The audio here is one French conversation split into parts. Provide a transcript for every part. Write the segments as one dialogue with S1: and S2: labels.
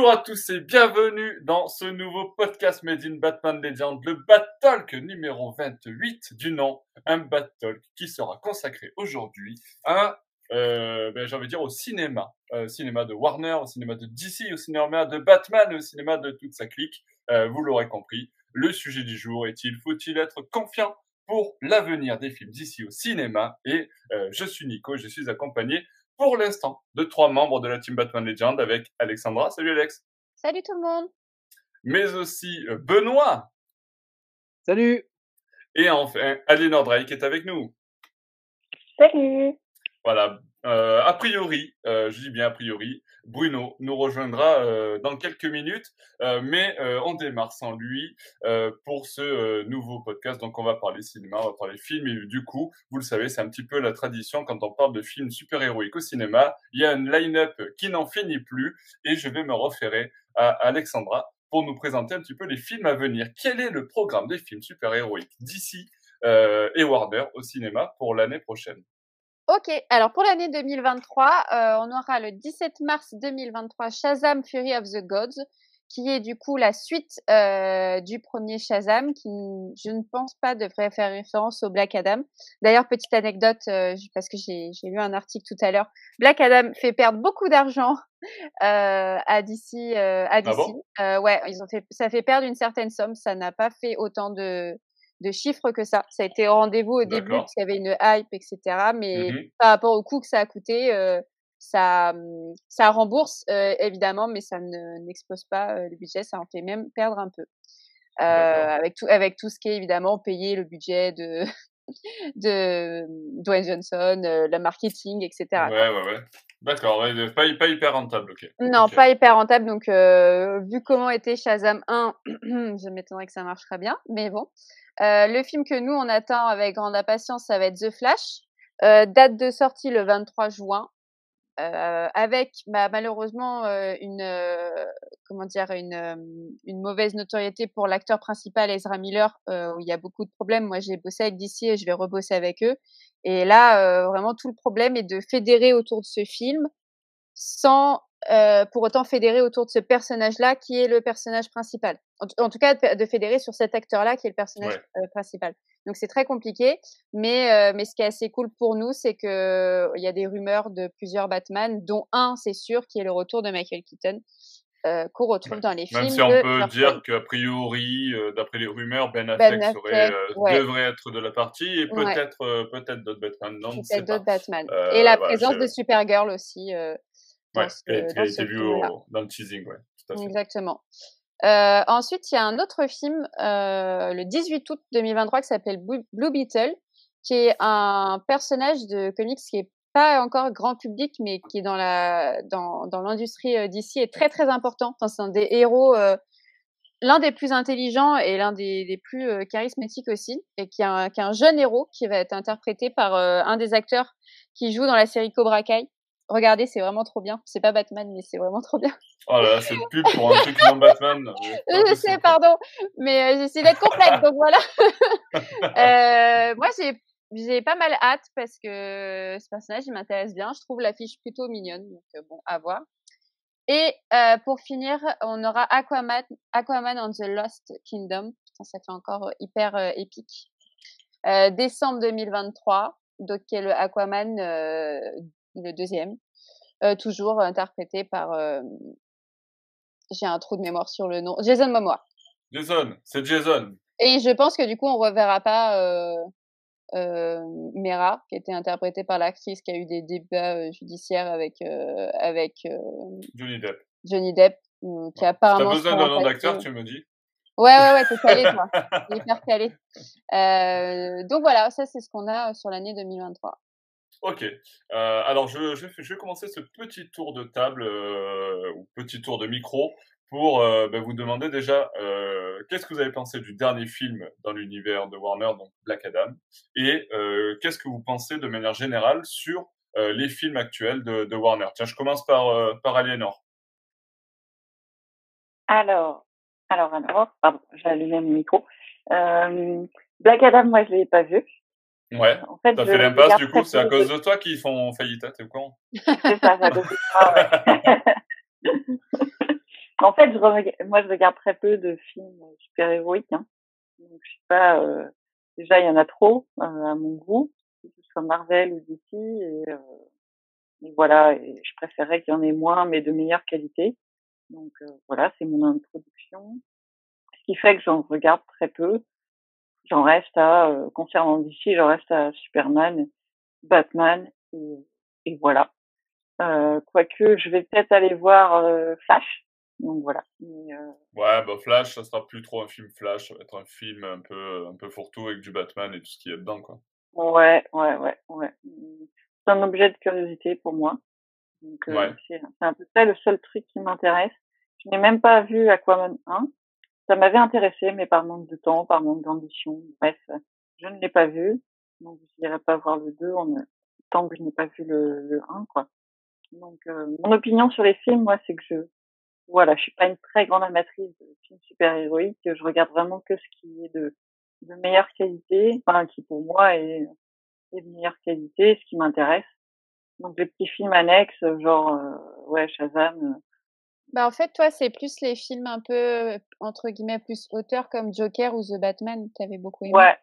S1: Bonjour à tous et bienvenue dans ce nouveau podcast Made in Batman Legend, le Bat Talk numéro 28 du nom, un Bat Talk qui sera consacré aujourd'hui à, euh, ben, dire au cinéma, euh, cinéma de Warner, au cinéma de DC, au cinéma de Batman, au cinéma de toute sa clique. Euh, vous l'aurez compris, le sujet du jour est-il, faut-il être confiant pour l'avenir des films d'ici au cinéma? Et euh, je suis Nico, je suis accompagné pour l'instant de trois membres de la team Batman Legend avec Alexandra. Salut Alex.
S2: Salut tout le monde.
S1: Mais aussi euh, Benoît.
S3: Salut.
S1: Et enfin Aliénor Drake est avec nous.
S4: Salut.
S1: Voilà. Euh, a priori, euh, je dis bien a priori, Bruno nous rejoindra euh, dans quelques minutes, euh, mais euh, on démarre sans lui pour ce nouveau podcast. Donc on va parler cinéma, on va parler film, et du coup, vous le savez, c'est un petit peu la tradition quand on parle de films super-héroïques au cinéma. Il y a une line-up qui n'en finit plus, et je vais me référer à Alexandra pour nous présenter un petit peu les films à venir. Quel est le programme des films super-héroïques d'ici et Warner au cinéma pour l'année prochaine?
S2: Ok, alors pour l'année 2023, euh, on aura le 17 mars 2023 Shazam Fury of the Gods, qui est du coup la suite euh, du premier Shazam, qui je ne pense pas devrait faire référence au Black Adam. D'ailleurs, petite anecdote, euh, parce que j'ai lu un article tout à l'heure, Black Adam fait perdre beaucoup d'argent euh, à DC. à DC.
S1: Ah bon?
S2: Ouais, ils ont fait, ça fait perdre une certaine somme. Ça n'a pas fait autant de de chiffres que ça. Ça a été au rendez-vous au début parce qu'il y avait une hype, etc. Mais
S1: Mhm.
S2: par rapport au coût que ça a coûté, euh, ça, hum, ça rembourse euh, évidemment, mais ça ne n'explose pas euh, le budget. Ça en fait même perdre un peu. Avec tout, avec tout ce qui est évidemment payer le budget de de Dwayne Johnson, le marketing, etc.
S1: Ouais, ouais, ouais. D'accord, ouais, pas, pas hyper rentable, ok.
S2: Non, pas hyper rentable. Donc, vu comment était Shazam 1, je m'étonnerais que ça marchera bien. Mais bon. Euh, le film que nous, on attend avec grande impatience, ça va être The Flash. Euh, date de sortie le 23 juin. Euh, avec bah, malheureusement euh, une euh, comment dire une, une mauvaise notoriété pour l'acteur principal Ezra Miller où il y a beaucoup de problèmes. Moi j'ai bossé avec DC et je vais rebosser avec eux. Et là vraiment tout le problème est de fédérer autour de ce film sans euh, pour autant fédérer autour de ce personnage-là qui est le personnage principal. En, tout cas, de, de fédérer sur cet acteur-là qui est le personnage
S1: Ouais.
S2: euh, principal. Donc c'est très compliqué, mais euh, mais ce qui est assez cool pour nous, c'est que il y a des rumeurs de plusieurs Batman, dont un, c'est sûr, qui est le retour de Michael Keaton, qu'on retrouve
S1: Ouais.
S2: dans les
S1: Même
S2: films
S1: si on
S2: de
S1: peut dire qu'a priori, d'après les rumeurs, Ben Affleck,
S2: Ben Affleck, ouais.
S1: devrait être de la partie et peut-être peut-être d'autres Batman.
S2: Peut-être d'autres Batman. Et la présence de Supergirl aussi
S1: Ouais,
S2: ce,
S1: qui a, été
S2: ce
S1: vu
S2: film-là.
S1: au- dans le teasing, ouais, tout à fait.
S2: Exactement. Euh, ensuite, il y a un autre film, euh, le 18 août 2023, qui s'appelle Blue Beetle, qui est un personnage de comics qui est pas encore grand public, mais qui est dans la dans dans l'industrie euh, d'ici est très très important. Enfin, c'est un des héros, euh, l'un des plus intelligents et l'un des, des plus charismatiques aussi, et qui est, un, qui est un jeune héros qui va être interprété par un des acteurs qui joue dans la série Cobra Kai. Regardez, c'est vraiment trop bien. C'est pas Batman, mais c'est vraiment trop bien.
S1: Oh là là, cette pub pour un truc non Batman.
S2: Je sais, pardon, mais euh, j'essaie d'être complète, donc voilà. Euh, moi, j'ai j'ai pas mal hâte parce que ce personnage, il m'intéresse bien. Je trouve l'affiche plutôt mignonne, donc euh, bon, à voir. Et euh, pour finir, on aura Aquaman, Aquaman and the Lost Kingdom. Putain, ça fait encore hyper euh, épique. Euh, décembre 2023, donc qui est le Aquaman, le deuxième, euh, toujours interprété par. euh, j'ai un trou de mémoire sur le nom. Jason Momoa.
S1: Jason, c'est Jason.
S2: Et je pense que du coup, on reverra pas euh, Mera, qui était interprétée par l'actrice qui a eu des débats judiciaires avec avec
S1: Johnny Depp.
S2: Johnny Depp, qui
S1: Si t'as
S2: apparemment.
S1: besoin d'un
S2: un
S1: nom d'acteur, tu me dis.
S2: Ouais, ouais, ouais, t'es calé, toi. Hyper calé. Euh, donc voilà, ça c'est ce qu'on a sur l'année 2023.
S1: Ok. Euh, alors, je, je, vais- je vais commencer ce petit tour de table, euh, ou petit tour de micro, pour euh, ben, vous demander déjà euh, qu'est-ce que vous avez pensé du dernier film dans l'univers de Warner, donc Black Adam, et euh, qu'est-ce que vous pensez de manière générale sur euh, les films actuels de, de Warner? Tiens, je commence par, par Aliénor.
S4: Alors, alors, alors, pardon, allumé mon micro. Black Adam, moi, je l'ai pas vu.
S1: Ouais.
S4: En fait,
S1: T'as fait l'impasse,
S4: regarde
S1: du coup, c'est à cause de toi qu'ils font faillite, hein, t'es courant
S4: C'est ça, c'est à cause de ouais. En fait, je moi, je regarde très peu de films super-héroïques. Hein. Donc, je sais pas. Euh, déjà, il y en a trop euh, à mon goût, que ce soit Marvel ou DC. Et, euh, et voilà, et je préférerais qu'il y en ait moins, mais de meilleure qualité. Donc voilà, c'est mon introduction. Ce qui fait que j'en regarde très peu. J'en reste à, concernant DC, j'en reste à Superman, Batman et, et voilà. Euh, quoique, je vais peut-être aller voir Flash donc voilà.
S1: Euh, ouais, bah Flash, ça sera plus trop un film Flash, ça va être un film un peu, un peu fourre-tout avec du Batman et tout ce qui est dedans, quoi.
S4: Ouais, ouais, ouais, ouais. C'est un objet de curiosité pour moi. Donc, euh, c'est un peu ça le seul truc qui m'intéresse. Je n'ai même pas vu Aquaman 1. Ça m'avait intéressé, mais par manque de temps, par manque d'ambition. Bref, je ne l'ai pas vu. Donc, je n'irai pas voir le 2 en, tant que je n'ai pas vu le, le 1, quoi. Donc, euh, mon opinion sur les films, moi, c'est que je, voilà, je suis pas une très grande amatrice de films super-héroïques. Je regarde vraiment que ce qui est de, meilleure qualité, enfin, qui pour moi est, est de meilleure qualité, ce qui m'intéresse. Donc, les petits films annexes, genre, euh, ouais, Shazam.
S2: Bah, en fait, toi, c'est plus les films un peu, entre guillemets, plus auteurs comme Joker ou The Batman, tu avais beaucoup aimé?
S4: Ouais.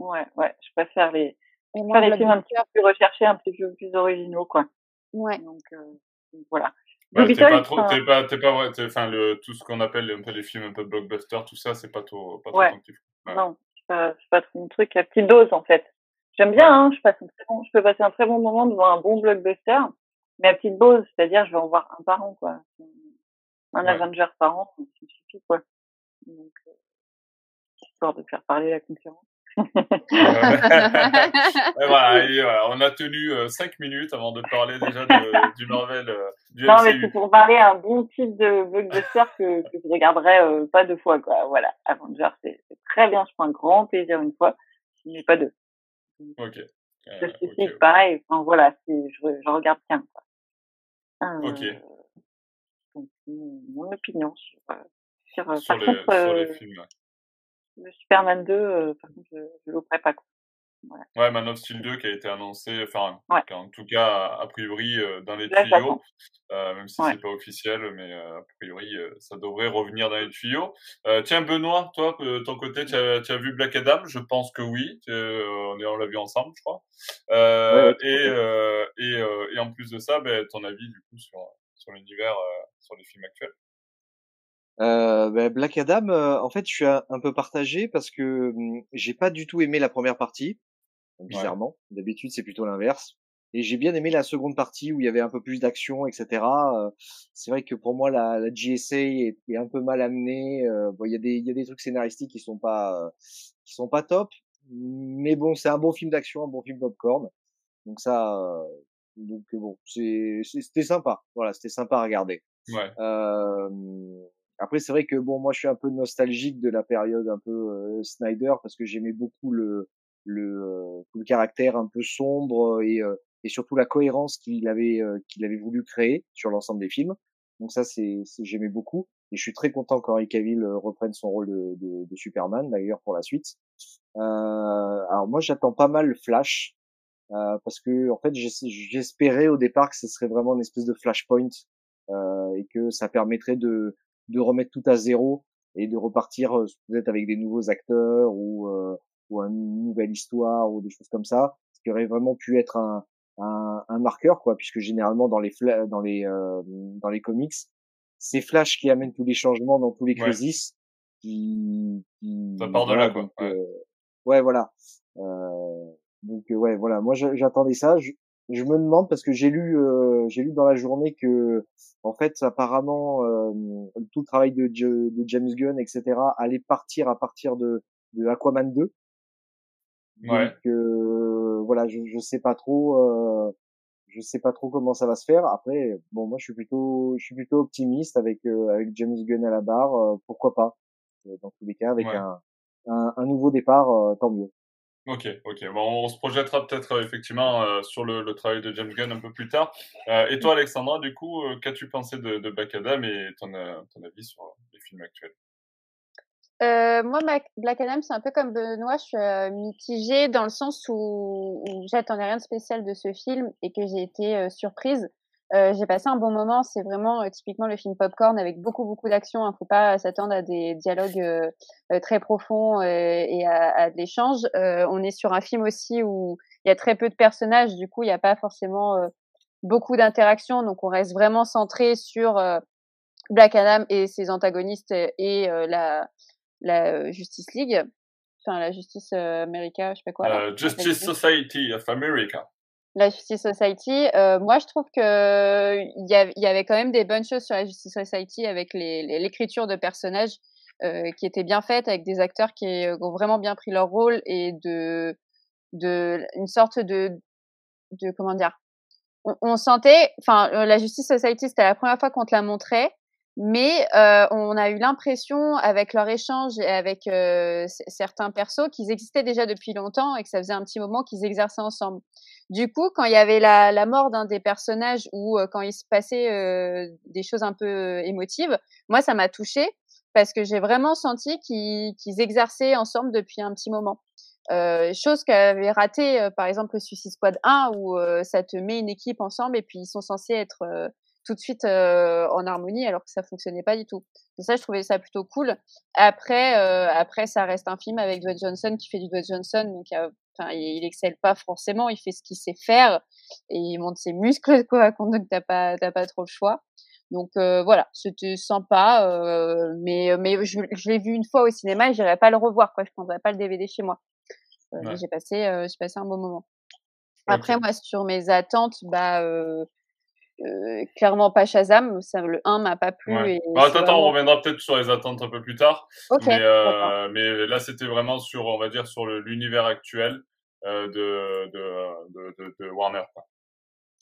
S4: Ouais, ouais, je préfère les, je les films un petit peu plus recherchés, un petit peu plus originaux, quoi.
S2: Ouais.
S4: Donc, euh, voilà.
S1: Bah, t'es pas trop, t'es pas, t'es pas vrai, enfin, le, tout ce qu'on appelle un peu les films un peu blockbuster, tout ça, c'est pas trop, pas trop
S4: ouais. Non, c'est pas, c'est pas mon truc, à petite dose, en fait. J'aime bien, hein, je passe un très bon, je peux passer un très bon moment devant un bon blockbuster, mais à petite dose, c'est-à-dire, je vais en voir un par an, quoi. Un Avenger par an, ça suffit, quoi. Donc, euh, histoire de faire parler la concurrence
S1: voilà, on a tenu 5 euh, minutes avant de parler déjà de, du Marvel. Euh, du
S4: non, mais c'est pour parler un bon type de blockbuster que, que je regarderai euh, pas deux fois, quoi. Voilà, Avenger, c'est très bien, je prends un grand plaisir une fois, mais pas deux.
S1: Ok.
S4: Euh, okay. pareil, enfin, voilà, je, je regarde bien, quoi.
S1: Ok.
S4: Donc, mon opinion sur, sur,
S1: sur, les, contre, sur les films
S4: le Superman 2, euh, par contre, je ne l'ouvrais pas. Quoi.
S1: Voilà. Ouais, Man of Steel 2 qui a été annoncé, enfin, en tout cas, a priori, euh, dans les tuyaux, euh, même si c'est pas officiel, mais euh, a priori, euh, ça devrait revenir dans les tuyaux. tiens, Benoît, toi, de ton côté, tu as, as, vu Black Adam? Je pense que oui. on on l'a vu ensemble, je crois. Ouais, et, et, et, en plus de ça, ben, ton avis, du coup, sur, sur l'univers, sur les films actuels?
S3: Euh, bah, Black Adam, euh, en fait, je suis un, peu partagé parce que mmh, j'ai pas du tout aimé la première partie, bizarrement. D'habitude, c'est plutôt l'inverse. Et j'ai bien aimé la seconde partie où il y avait un peu plus d'action, etc. Euh, c'est vrai que pour moi, la, la GSA est, un peu mal amenée. Euh, bon, il y a des, il y a des trucs scénaristiques qui sont pas, qui sont pas top. Mais bon, c'est un bon film d'action, un bon film popcorn. Donc ça, donc bon, c'est, c'était sympa. Voilà, c'était sympa à regarder.
S1: Ouais.
S3: Euh, après, c'est vrai que bon, moi, je suis un peu nostalgique de la période un peu euh, Snyder parce que j'aimais beaucoup le le, euh, le caractère un peu sombre et euh, et surtout la cohérence qu'il avait qu'il avait voulu créer sur l'ensemble des films. Donc ça, c'est j'aimais beaucoup et je suis très content qu'Henry Cavill reprenne son rôle de, de, de Superman d'ailleurs pour la suite. Euh, alors moi, j'attends pas mal Flash euh, parce que en fait, j'espérais au départ que ce serait vraiment une espèce de flashpoint euh, et que ça permettrait de de remettre tout à zéro et de repartir euh, peut-être avec des nouveaux acteurs ou euh, ou une nouvelle histoire ou des choses comme ça, ce qui aurait vraiment pu être un, un, un marqueur quoi, puisque généralement dans les dans les euh, dans les comics, c'est Flash qui amène tous les changements dans tous les crises. Qui,
S1: qui, ça part de là quoi.
S3: ouais. ouais. voilà. Euh, donc ouais voilà, moi j'attendais ça. Je, je me demande parce que j'ai lu euh, j'ai lu dans la journée que en fait apparemment euh, tout le travail de, de James Gunn etc allait partir à partir de, de Aquaman 2
S1: ouais.
S3: donc euh, voilà je je sais pas trop euh, je sais pas trop comment ça va se faire après bon moi je suis plutôt je suis plutôt optimiste avec euh, avec James Gunn à la barre pourquoi pas dans tous les cas avec un, un, un nouveau départ tant mieux
S1: Ok, ok. Bon, on se projettera peut-être euh, effectivement euh, sur le, le, travail de James Gunn un peu plus tard. Euh, et toi, Alexandra, du coup, euh, qu'as-tu pensé de, de, Black Adam et ton, ton avis sur les films actuels?
S2: Moi, Black Adam, c'est un peu comme Benoît, je suis mitigée dans le sens où, j'attendais rien de spécial de ce film et que j'ai été surprise. Euh, j'ai passé un bon moment. C'est vraiment euh, typiquement le film popcorn avec beaucoup beaucoup d'action. Il hein. ne faut pas s'attendre à des dialogues euh, très profonds et à, à de l'échange. on est sur un film aussi où il y a très peu de personnages. Du coup, il n'y a pas forcément beaucoup d'interactions. Donc, on reste vraiment centré sur Black Adam et ses antagonistes et la, la Justice League. Enfin, la Justice America, je sais pas quoi.
S1: Justice Society of America
S2: la Justice Society. Euh, moi, je trouve que il y, avait quand même des bonnes choses sur la Justice Society avec l'écriture de personnages euh, qui étaient bien faites, avec des acteurs qui ont vraiment bien pris leur rôle et de, de une sorte de, de comment dire. On, on sentait, enfin, la Justice Society, c'était la première fois qu'on te la montrait mais euh, on a eu l'impression, avec leur échange et avec euh, certains persos, qu'ils existaient déjà depuis longtemps et que ça faisait un petit moment qu'ils exerçaient ensemble. Du coup, quand il y avait la, la mort d'un des personnages ou euh, quand il se passait euh, des choses un peu euh, émotives, moi, ça m'a touchée parce que j'ai vraiment senti qu'ils exerçaient ensemble depuis un petit moment. Euh, chose qu'avait raté, par exemple, le Suicide Squad 1, où ça te met une équipe ensemble et puis ils sont censés être tout de suite euh, en harmonie alors que ça fonctionnait pas du tout. Donc ça, je trouvais ça plutôt cool. Après, euh, après, ça reste un film avec Dwayne Johnson qui fait du Dwayne Johnson, donc enfin, il, excelle pas forcément, il fait ce qu'il sait faire et il monte ses muscles quoi, donc t'as pas t'as pas trop le choix. Donc euh, voilà, c'était sympa, euh, mais mais je, je l'ai vu une fois au cinéma, et j'irai pas le revoir quoi, je prendrai pas le DVD chez moi. Euh, J'ai passé j'ai passé un bon moment. Après moi sur mes attentes, bah euh, clairement pas Shazam, ça, le 1 m'a pas plu. Et
S1: bah, attends, on reviendra peut-être sur les attentes un peu plus tard. mais, euh, mais, là, c'était vraiment sur, on va dire, sur l'univers actuel euh, de, de, de, de, Warner.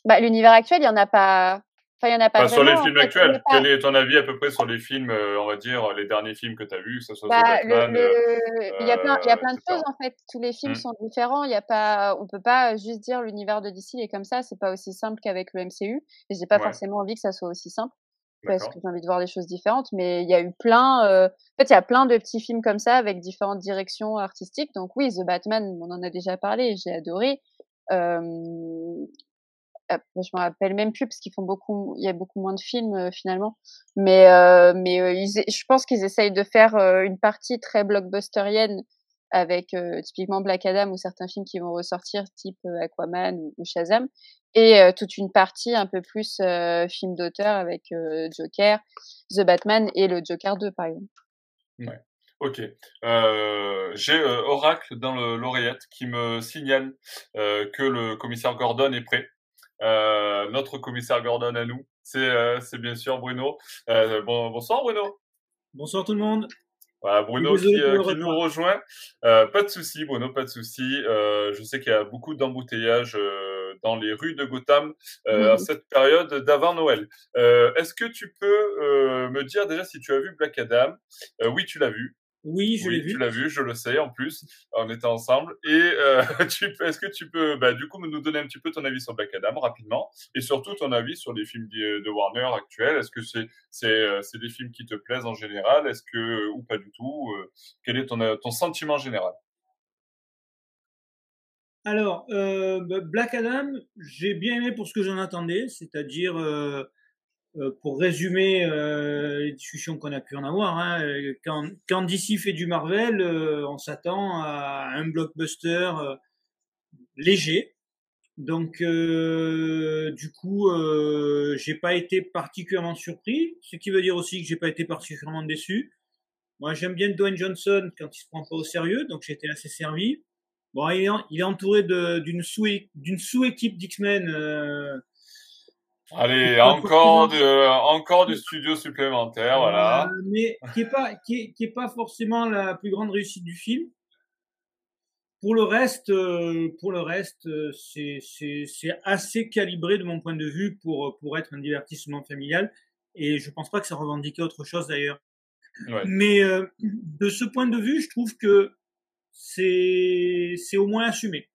S2: Bah, l'univers actuel, il y en a pas. Enfin, il y en a pas.
S1: sur les films actuels, quel est ton avis à peu près sur les films, euh, on va dire, les derniers films que tu as vus, que ce soit bah, Batman
S2: le, euh, Il y a plein, il y a plein de choses en fait. Tous les films mmh. sont différents. Il y a pas, on peut pas juste dire l'univers de DC est comme ça. C'est pas aussi simple qu'avec le MCU. Et j'ai pas forcément envie que ça soit aussi simple parce que j'ai envie de voir des choses différentes. Mais il y a eu plein, euh... en fait, il y a plein de petits films comme ça avec différentes directions artistiques. Donc oui, The Batman, on en a déjà parlé, j'ai adoré. Euh, je me rappelle même plus parce qu'ils font beaucoup, il y a beaucoup moins de films euh, finalement. Mais euh, mais euh, je pense qu'ils essayent de faire une partie très blockbusterienne avec typiquement Black Adam ou certains films qui vont ressortir type Aquaman ou, Shazam et toute une partie un peu plus film d'auteur avec Joker, The Batman et le Joker 2 par exemple.
S1: Ouais. Ok. J'ai Oracle dans l'oreillette qui me signale que le commissaire Gordon est prêt. Euh, notre commissaire Gordon à nous, c'est euh, bien sûr Bruno. Euh, bon, bonsoir Bruno.
S5: Bonsoir tout le monde.
S1: Voilà, Bruno qui, euh, qui nous rejoint. Euh, pas de souci, Bruno, pas de souci. Euh, je sais qu'il y a beaucoup d'embouteillages dans les rues de Gotham à cette période d'avant Noël. Est-ce que tu peux me dire déjà si tu as vu Black Adam? Oui, tu l'as vu.
S5: Oui, je l'ai vu.
S1: Tu l'as vu, je le sais en plus. On était ensemble. Et euh, est-ce que tu peux, bah, du coup, nous donner un petit peu ton avis sur Black Adam rapidement, et surtout ton avis sur les films de Warner actuels. Est-ce que c'est c'est euh, c'est des films qui te plaisent en général? Est-ce que ou pas du tout? Euh, Quel est ton ton sentiment général?
S5: Alors, euh, bah, Black Adam, j'ai bien aimé pour ce que j'en attendais, c'est-à-dire euh, euh, pour résumer euh, les discussions qu'on a pu en avoir, hein, quand, quand DC fait du Marvel, euh, on s'attend à un blockbuster léger. Donc, du coup, j'ai pas été particulièrement surpris, ce qui veut dire aussi que j'ai pas été particulièrement déçu. Moi, j'aime bien Dwayne Johnson quand il se prend pas au sérieux, donc j'étais assez servi. Bon, il est, entouré d'une sous-équipe d'X-Men
S1: Allez, encore de, encore du studio supplémentaire, voilà.
S5: Euh, mais qui est pas, qui est, qui est pas forcément la plus grande réussite du film. Pour le reste, euh, pour le reste, euh, c'est, c'est, c'est assez calibré de mon point de vue pour, pour être un divertissement familial. Et je pense pas que ça revendiquait autre chose d'ailleurs. Ouais. Mais de ce point de vue, je trouve que c'est, c'est au moins assumé.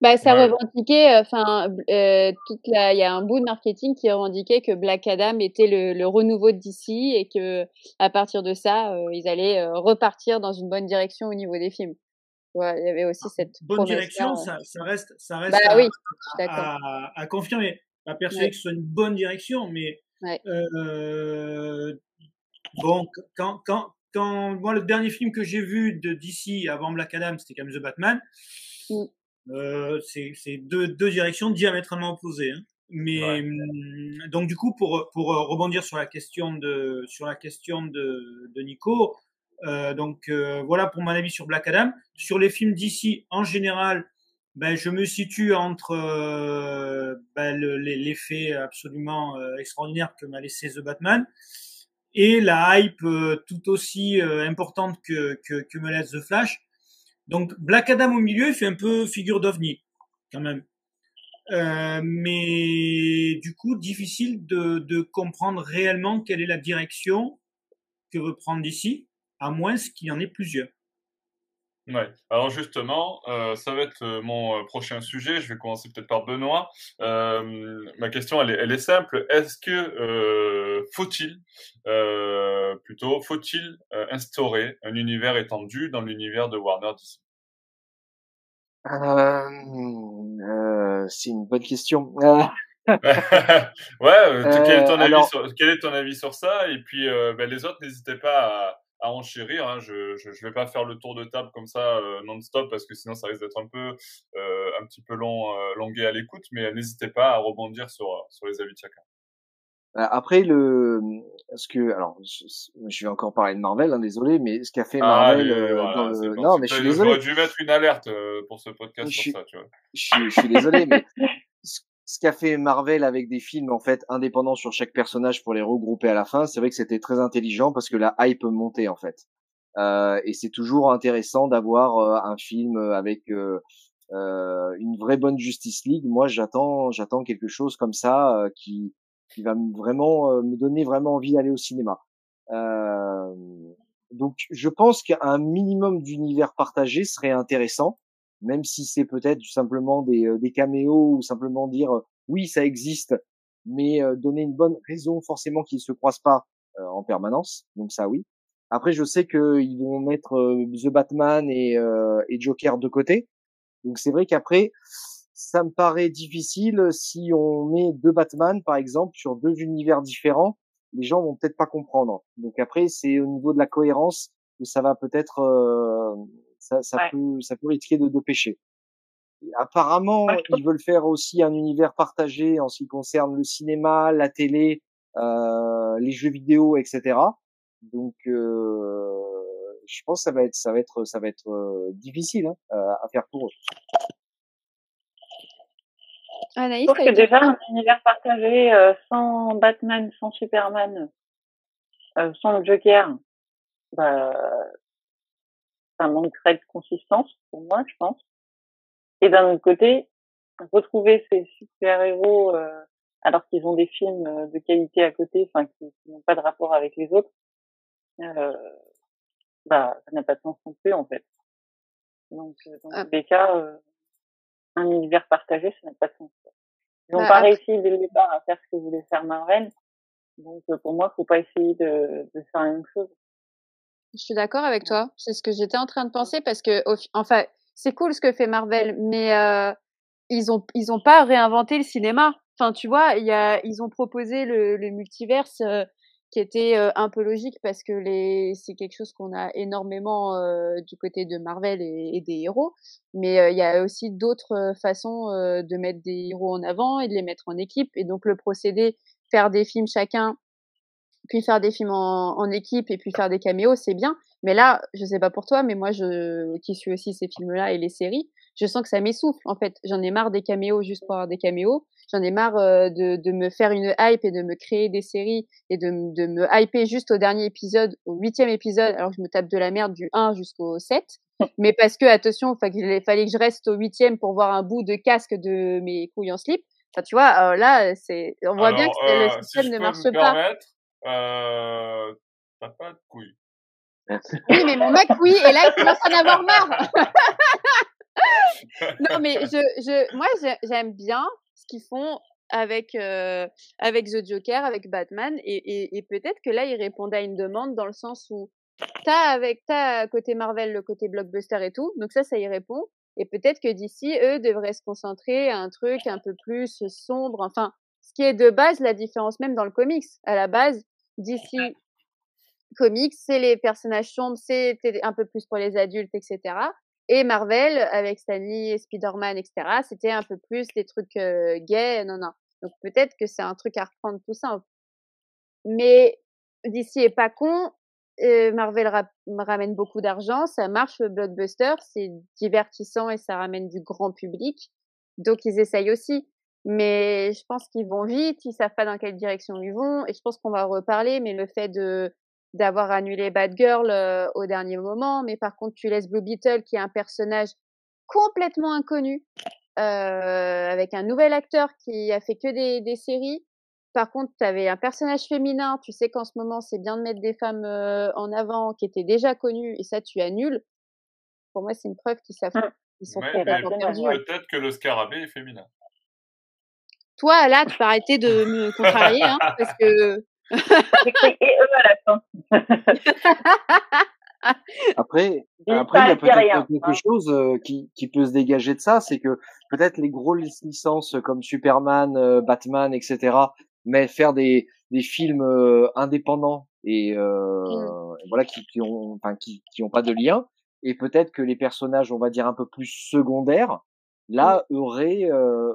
S2: Bah, ça revendiquait, euh, enfin, euh, toute la, il y a un bout de marketing qui revendiquait que Black Adam était le, le renouveau de DC et que à partir de ça, euh, ils allaient euh, repartir dans une bonne direction au niveau des films. Ouais, il y avait aussi ah, cette
S5: bonne direction, ça, ça, reste, ça reste
S2: bah,
S5: à,
S2: oui,
S5: à, à, confirmer. pas persuadé que ce soit une bonne direction, mais euh, bon, quand, quand, quand moi, le dernier film que j'ai vu de DC avant Black Adam, c'était quand même The Batman. Mm. Euh, c'est deux, deux directions diamétralement opposées. Hein. Mais hum, donc du coup, pour, pour rebondir sur la question de sur la question de, de Nico, euh, donc euh, voilà pour mon avis sur Black Adam. Sur les films d'ici en général, ben, je me situe entre euh, ben, l'effet absolument euh, extraordinaire que m'a laissé The Batman et la hype euh, tout aussi importante que, que, que, me laisse The Flash. Donc Black Adam au milieu, il fait un peu figure d'ovni quand même. mais du coup, difficile de, comprendre réellement quelle est la direction que veut prendre d'ici à moins qu'il y en ait plusieurs.
S1: Ouais. Alors justement, euh, ça va être euh, mon euh, prochain sujet. Je vais commencer peut-être par Benoît. Euh, ma question, elle est, elle est simple. Est-ce que euh, faut-il, euh, plutôt, faut-il instaurer un univers étendu dans l'univers de Warner DC
S3: C'est une bonne question.
S1: ouais, quel est, ton avis sur, quel est ton avis sur ça? Et puis, ben, les autres, n'hésitez pas à à enchérir. Hein. Je, je, je, vais pas faire le tour de table comme ça euh, non-stop parce que sinon ça risque d'être un peu euh, un petit peu long, euh, longué à l'écoute. Mais n'hésitez pas à rebondir sur sur les avis de chacun.
S3: Après le, ce que alors je, vais encore parler de Marvel, hein, désolé, mais ce qu'a fait
S1: ah,
S3: Marvel,
S1: euh, non mais je suis désolé. J'aurais dû mettre une alerte pour ce podcast je, sur ça, tu vois.
S3: Je, je suis désolé, mais ce qu'a fait Marvel avec des films en fait indépendants sur chaque personnage pour les regrouper à la fin, c'est vrai que c'était très intelligent parce que la hype montait en fait. Euh, et c'est toujours intéressant d'avoir euh, un film avec euh, euh, une vraie bonne Justice League. Moi, j'attends, j'attends quelque chose comme ça euh, qui qui va vraiment me donner vraiment envie d'aller au cinéma. donc, je pense qu'un minimum d'univers partagé serait intéressant même si c'est peut-être simplement des, euh, des caméos ou simplement dire euh, oui ça existe, mais euh, donner une bonne raison forcément qu'ils se croisent pas en permanence. Donc ça oui. Après je sais qu'ils vont mettre The Batman et, et Joker de côté. Donc c'est vrai qu'après ça me paraît difficile si on met deux Batman par exemple sur deux univers différents, les gens vont peut-être pas comprendre. Donc après c'est au niveau de la cohérence que ça va peut-être ça, ça peut, ça peut risquer de, de pêcher. apparemment, ils veulent faire aussi un univers partagé en ce qui concerne le cinéma, la télé, euh, les jeux vidéo, etc. Donc, euh, je pense que ça va être, ça va être, ça va être euh, difficile hein, à faire pour eux.
S4: Anaïs, je trouve que déjà un univers partagé euh, sans Batman, sans Superman, euh, sans le Joker, bah, ça manquerait de consistance pour moi, je pense. Et d'un autre côté, retrouver ces super-héros euh, alors qu'ils ont des films euh, de qualité à côté, enfin qui, n'ont pas de rapport avec les autres, euh, bah ça n'a pas de sens non plus en fait. Donc euh, dans ah. tous les cas, euh, un univers partagé, ça n'a pas de sens. Ils n'ont bah, pas réussi dès le départ à faire ce que voulait faire Marvel, donc pour moi, faut pas essayer de, de faire la même chose.
S2: Je suis d'accord avec toi. C'est ce que j'étais en train de penser parce que, enfin, c'est cool ce que fait Marvel, mais euh, ils ont ils ont pas réinventé le cinéma. Enfin, tu vois, il y a ils ont proposé le, le multiverse euh, qui était euh, un peu logique parce que les c'est quelque chose qu'on a énormément du côté de Marvel et, et des héros, mais il y a aussi d'autres façons de mettre des héros en avant et de les mettre en équipe. Et donc le procédé, faire des films chacun puis faire des films en, en, équipe et puis faire des caméos, c'est bien. Mais là, je sais pas pour toi, mais moi, je, qui suis aussi ces films-là et les séries, je sens que ça m'essouffle, en fait. J'en ai marre des caméos juste pour avoir des caméos. J'en ai marre euh, de, de me faire une hype et de me créer des séries et de, de me hyper juste au dernier épisode, au huitième épisode, alors que je me tape de la merde du 1 jusqu'au 7. Mais parce que, attention, il fallait que je reste au huitième pour voir un bout de casque de mes couilles en slip. Enfin, tu vois, euh, là, c'est, on voit bien que le euh, système ne marche pas.
S1: Euh, t'as pas de couilles.
S2: Oui, mais mon mec, oui, et là, il commence à en avoir marre. non, mais je, je, moi, j'aime bien ce qu'ils font avec euh, avec The Joker, avec Batman, et, et, et peut-être que là, ils répondent à une demande dans le sens où t'as avec t'as côté Marvel le côté blockbuster et tout, donc ça, ça y répond. Et peut-être que d'ici, eux devraient se concentrer à un truc un peu plus sombre. Enfin, ce qui est de base la différence même dans le comics. À la base, DC Comics, c'est les personnages sombres, c'était un peu plus pour les adultes, etc. Et Marvel, avec Stanley, Spider-Man, etc., c'était un peu plus des trucs euh, gays, non, non. Donc peut-être que c'est un truc à reprendre tout ça. Mais DC est pas con. Euh, Marvel ramène beaucoup d'argent, ça marche le blockbuster, c'est divertissant et ça ramène du grand public. Donc ils essayent aussi. Mais je pense qu'ils vont vite, ils savent pas dans quelle direction ils vont. Et je pense qu'on va reparler, mais le fait de d'avoir annulé Bad Girl euh, au dernier moment, mais par contre tu laisses Blue Beetle qui est un personnage complètement inconnu euh, avec un nouvel acteur qui a fait que des, des séries. Par contre, tu avais un personnage féminin, tu sais qu'en ce moment c'est bien de mettre des femmes euh, en avant qui étaient déjà connues et ça tu annules. Pour moi, c'est une preuve qu'ils savent
S1: mmh. ils sont Peut-être que le scarabée est féminin.
S2: Toi, là, tu peux arrêter de me contrarier, hein, parce que
S4: J'ai et eux à la fin.
S3: après, après, il y a peut-être quelque chose euh, qui, qui peut se dégager de ça, c'est que peut-être les grosses licences comme Superman, euh, Batman, etc., mais faire des, des films euh, indépendants et mmh. voilà qui, qui ont, enfin qui, qui ont pas de lien, et peut-être que les personnages, on va dire un peu plus secondaires, là mmh. auraient,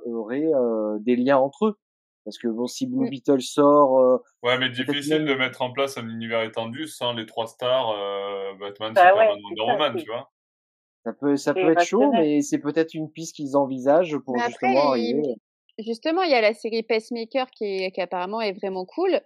S3: auraient des liens entre eux. Parce que bon, si Blue mmh. Beetle sort. Euh,
S1: ouais, mais difficile de mettre en place un univers étendu sans les trois stars euh, Batman, bah Superman, Wonder Woman, tu vois?
S3: Ça peut, ça peut être chaud, mais c'est peut-être une piste qu'ils envisagent pour justement arriver.
S2: Justement, il y a la série Pacemaker qui, qui apparemment est vraiment cool.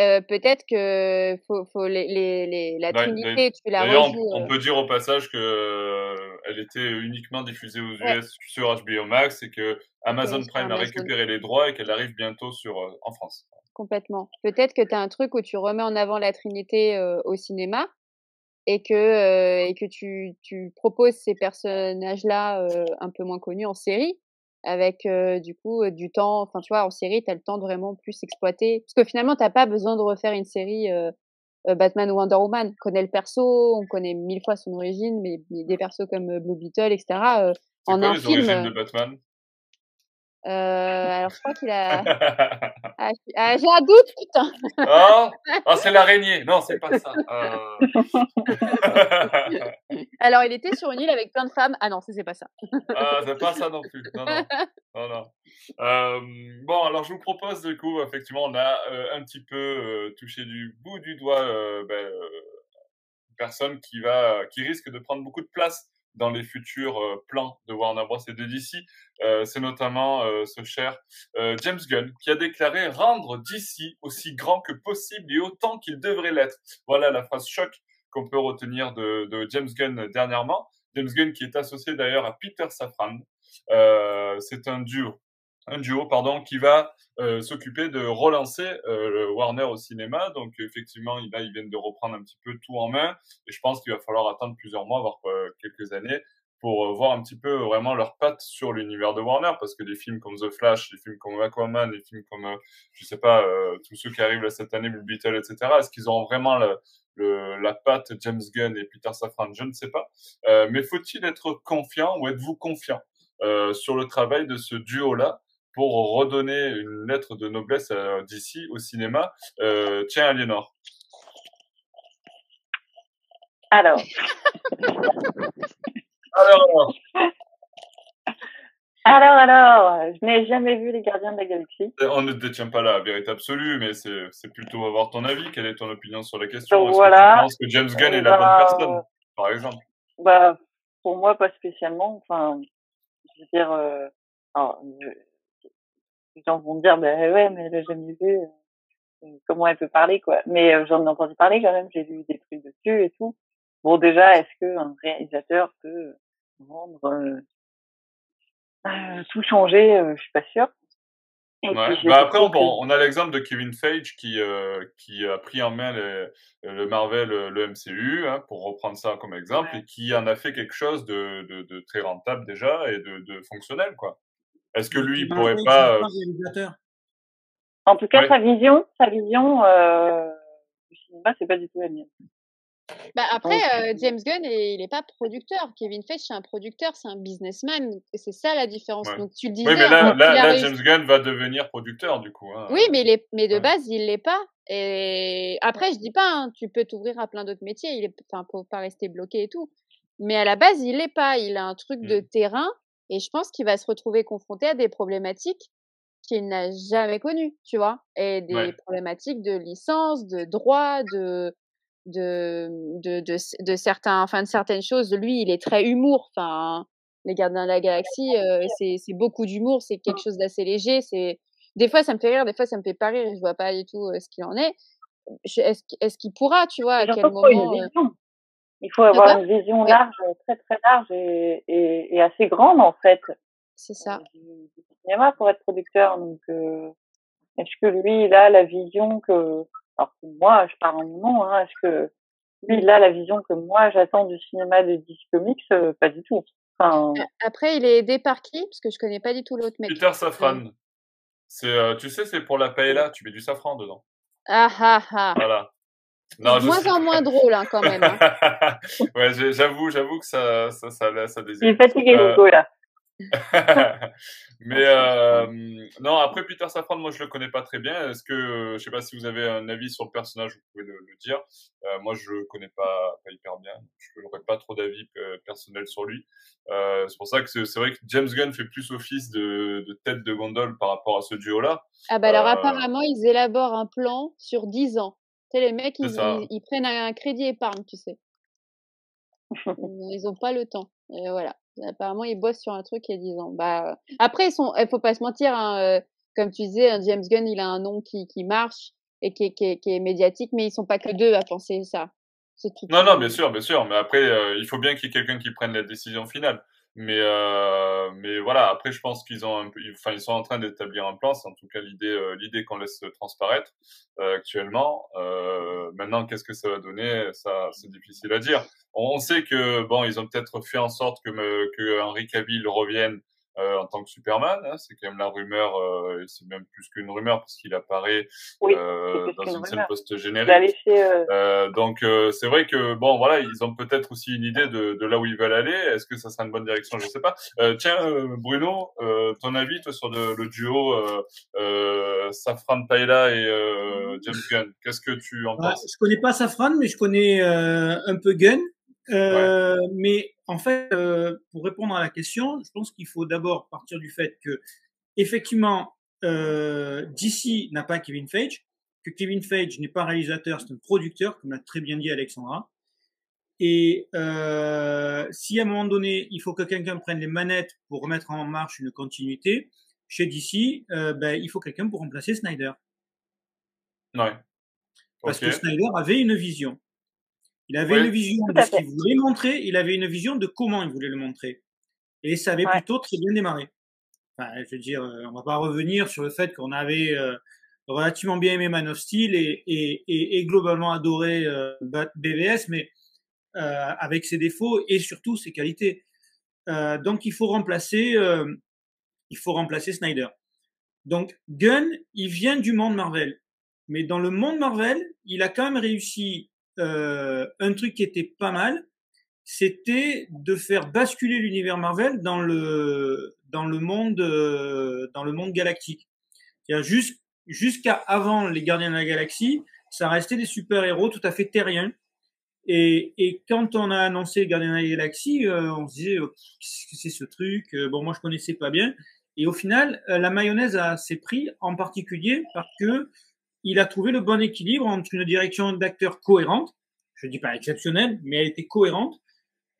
S2: Euh, peut-être que faut, faut les, les, la Trinité, tu la
S1: rejoues. On, on, peut dire au passage que elle était uniquement diffusée aux US sur HBO Max et que Amazon Prime a récupéré les droits et qu'elle arrive bientôt sur, euh, en France.
S2: Complètement. Peut-être que tu as un truc où tu remets en avant la Trinité euh, au cinéma et que, euh, et que tu, tu proposes ces personnages-là un peu moins connus en série avec du coup du temps. Enfin, tu vois, en série, tu as le temps de vraiment plus exploiter. Parce que finalement, tu pas besoin de refaire une série Batman ou Wonder Woman. On connaît le perso, on connaît mille fois son origine, mais des persos comme Blue Beetle, etc.
S1: en quoi un les film. Origines de Batman?
S2: Euh, alors, je crois qu'il a. Ah, ah, j'ai un doute, putain.
S1: Oh, oh c'est l'araignée. Non, c'est pas ça. Euh...
S2: alors, il était sur une île avec plein de femmes. Ah non, c'est pas ça.
S1: ah, c'est pas ça non plus. Non, non. non, non. Euh, bon, alors je vous propose, du coup, effectivement, on a un petit peu touché du bout du doigt ben, une personne qui, va, qui risque de prendre beaucoup de place dans les futurs euh, plans de Warner Bros et de DC. Euh, c'est notamment euh, ce cher James Gunn qui a déclaré rendre DC aussi grand que possible et autant qu'il devrait l'être. Voilà la phrase choc qu'on peut retenir de, James Gunn dernièrement. James Gunn qui est associé d'ailleurs à Peter Safran. c'est un duo un duo pardon qui va euh, s'occuper de relancer euh, le Warner au cinéma. Donc effectivement, là ils viennent de reprendre un petit peu tout en main et je pense qu'il va falloir attendre plusieurs mois, voire euh, quelques années pour voir un petit peu vraiment leurs pattes sur l'univers de Warner parce que des films comme The Flash, des films comme Aquaman, des films comme je sais pas tous ceux qui arrivent là cette année, Blue Beetle, etc. Est-ce qu'ils auront vraiment la patte James Gunn et Peter Safran? Je ne sais pas. mais faut-il être confiant ou êtes-vous confiant sur le travail de ce duo-là? Pour redonner une lettre de noblesse d'ici au cinéma. Euh, tiens, Aliénor.
S4: Alors.
S1: alors,
S4: alors. Alors, je n'ai jamais vu Les Gardiens de la Galaxie.
S1: On ne détient pas la vérité absolue, mais c'est plutôt avoir ton avis. Quelle est ton opinion sur la question?
S4: Est-ce voilà.
S1: que tu penses que James Gunn est la bonne bah, personne, par exemple?
S4: Bah, Pour moi, pas spécialement. Enfin, je veux dire, euh, alors, les gens vont dire, ben ouais, mais elle a jamais vu, euh, comment elle peut parler, quoi. Mais euh, j'en ai entendu parler quand même, j'ai vu des trucs dessus et tout. Bon, déjà, est-ce qu'un réalisateur peut rendre euh, euh, tout changer Je suis pas sûre.
S1: Ouais. Bah après, on, on, a l'exemple de Kevin Feige qui, euh, qui a pris en main le, le Marvel, le MCU, hein, pour reprendre ça comme exemple, et qui en a fait quelque chose de, de, de très rentable déjà et de, de fonctionnel, quoi. Est-ce que lui, il pourrait pas euh,
S4: En tout cas, sa vision, sa vision euh, du cinéma, c'est pas du tout la mienne.
S2: Bah après, euh, James Gunn, il n'est pas producteur. Kevin Feige, c'est un producteur, c'est un businessman. C'est ça la différence. Donc tu disais.
S1: Oui, mais là, là, James Gunn va devenir producteur du coup. Hein.
S2: Oui, mais, mais de base, il l'est pas. Et après, je dis pas, hein, tu peux t'ouvrir à plein d'autres métiers. Il est, enfin, pour pas rester bloqué et tout. Mais à la base, il l'est pas. Il a un truc de mmh. terrain, et je pense qu'il va se retrouver confronté à des problématiques qu'il n'a jamais connues, tu vois, et des problématiques de licence, de droit, de de, de, de, de, certains, enfin, de certaines choses. Lui, il est très humour. Enfin, les Gardiens de la Galaxie, euh, c'est, beaucoup d'humour, c'est quelque chose d'assez léger. C'est des fois ça me fait rire, des fois ça me fait pas rire. Je vois pas du tout euh, ce qu'il en est. est-ce, qu'il pourra, tu vois, à quel moment
S4: Il faut avoir une vision large, très très large et, et, et, assez grande en fait.
S2: C'est ça.
S4: Du, cinéma pour être producteur. Donc, est-ce que lui, il a la vision que alors pour moi, je parle en mon nom, hein, est-ce que lui, il a la vision que moi, j'attends du cinéma de DC Comics? Euh, Pas du tout. Enfin...
S2: Après, il est aidé par qui? Parce que je connais pas du tout l'autre mec.
S1: Peter Safran. C'est, euh, tu sais, c'est pour la paella, tu mets du safran dedans.
S2: Ah ah ah.
S1: Voilà.
S2: Non, moins en moins drôle hein, quand même. Hein.
S1: ouais, j'avoue, j'avoue que ça, ça, ça, ça,
S4: Il est fatigué, euh... Hugo, là.
S1: Mais euh, non, après Peter Safran, moi je le connais pas très bien. Est-ce que je sais pas si vous avez un avis sur le personnage, vous pouvez le, dire. Euh, moi je le connais pas, pas hyper bien. Je n'aurais pas trop d'avis euh, personnel sur lui. Euh, c'est pour ça que c'est vrai que James Gunn fait plus office de, de tête de gondole par rapport à ce duo-là.
S2: Ah bah alors euh, apparemment ils élaborent un plan sur 10 ans. Tu sais, les mecs ils, ils, ils, prennent un crédit épargne, tu sais. ils ont pas le temps. Et voilà. Apparemment, ils bossent sur un truc il y a 10 ans. Bah, après, ils sont, il faut pas se mentir, hein, euh, comme tu disais, un James Gunn, il a un nom qui, qui marche et qui est, qui, est, qui est médiatique, mais ils sont pas que deux à penser ça.
S1: Tout non, non, bien sûr, bien sûr. Mais après, euh, il faut bien qu'il y ait quelqu'un qui prenne la décision finale. Mais, euh, mais voilà, après, je pense qu'ils ont un peu, enfin, ils sont en train d'établir un plan. C'est en tout cas l'idée, euh, l'idée qu'on laisse transparaître euh, actuellement. Euh, maintenant, qu'est-ce que ça va donner? Ça, c'est difficile à dire. On, sait que bon, ils ont peut-être fait en sorte que, que Henry Cavill revienne euh, en tant que Superman. Hein, c'est quand même la rumeur, euh, et c'est même plus qu'une rumeur parce qu'il apparaît euh, dans une scène post-générique. Euh, euh... donc c'est vrai que bon, voilà, ils ont peut-être aussi une idée de, de, là où ils veulent aller. Est-ce que ça sera une bonne direction? Je sais pas. tiens, Bruno, ton avis toi, sur le, le duo Safran Taylor et James Gunn Qu'est-ce que tu en penses?
S5: Je connais pas Safran, mais je connais un peu Gunn. Euh, Mais en fait, euh, pour répondre à la question, je pense qu'il faut d'abord partir du fait que, effectivement, euh, DC n'a pas Kevin Feige, que Kevin Feige n'est pas réalisateur, c'est un producteur, comme l'a très bien dit Alexandra. Et euh, si à un moment donné, il faut que quelqu'un prenne les manettes pour remettre en marche une continuité, chez DC, euh, ben, il faut quelqu'un pour remplacer Snyder.
S1: Ouais.
S5: Parce que Snyder avait une vision. Il avait une vision de ce qu'il voulait montrer, il avait une vision de comment il voulait le montrer. Et ça avait plutôt très bien démarré. Enfin, je veux dire, euh, on va pas revenir sur le fait qu'on avait euh, relativement bien aimé Man of Steel et, et, et, globalement adoré euh, BVS, mais euh, avec ses défauts et surtout ses qualités. Euh, donc il faut remplacer, il faut remplacer Snyder. Donc Gunn, il vient du monde Marvel, mais dans le monde Marvel, il a quand même réussi euh, un truc qui était pas mal, c'était de faire basculer l'univers Marvel dans le dans le monde euh, dans le monde galactique. jusqu'à avant les Gardiens de la Galaxie, ça restait des super héros tout à fait terriens. Et, quand on a annoncé les Gardiens de la Galaxie, euh, on se disait oh, qu'est-ce que c'est ce truc? Bon, moi je connaissais pas bien. Et au final, la mayonnaise a s'est pris, en particulier parce que il a trouvé le bon équilibre entre une direction d'acteur cohérente, je dis pas exceptionnelle, mais elle était cohérente,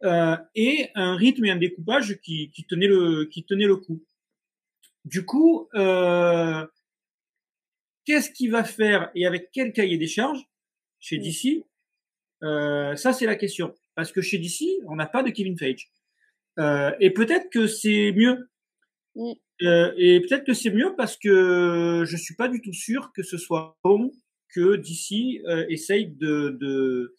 S5: euh, et un rythme et un découpage qui, qui tenait le qui tenait le coup. Du coup, euh, qu'est-ce qu'il va faire et avec quel cahier des charges chez DC euh, Ça, c'est la question. Parce que chez DC, on n'a pas de Kevin Feige. Euh, et peut-être que c'est mieux. Euh, et peut-être que c'est mieux parce que je suis pas du tout sûr que ce soit bon que DC euh, essaye de, de,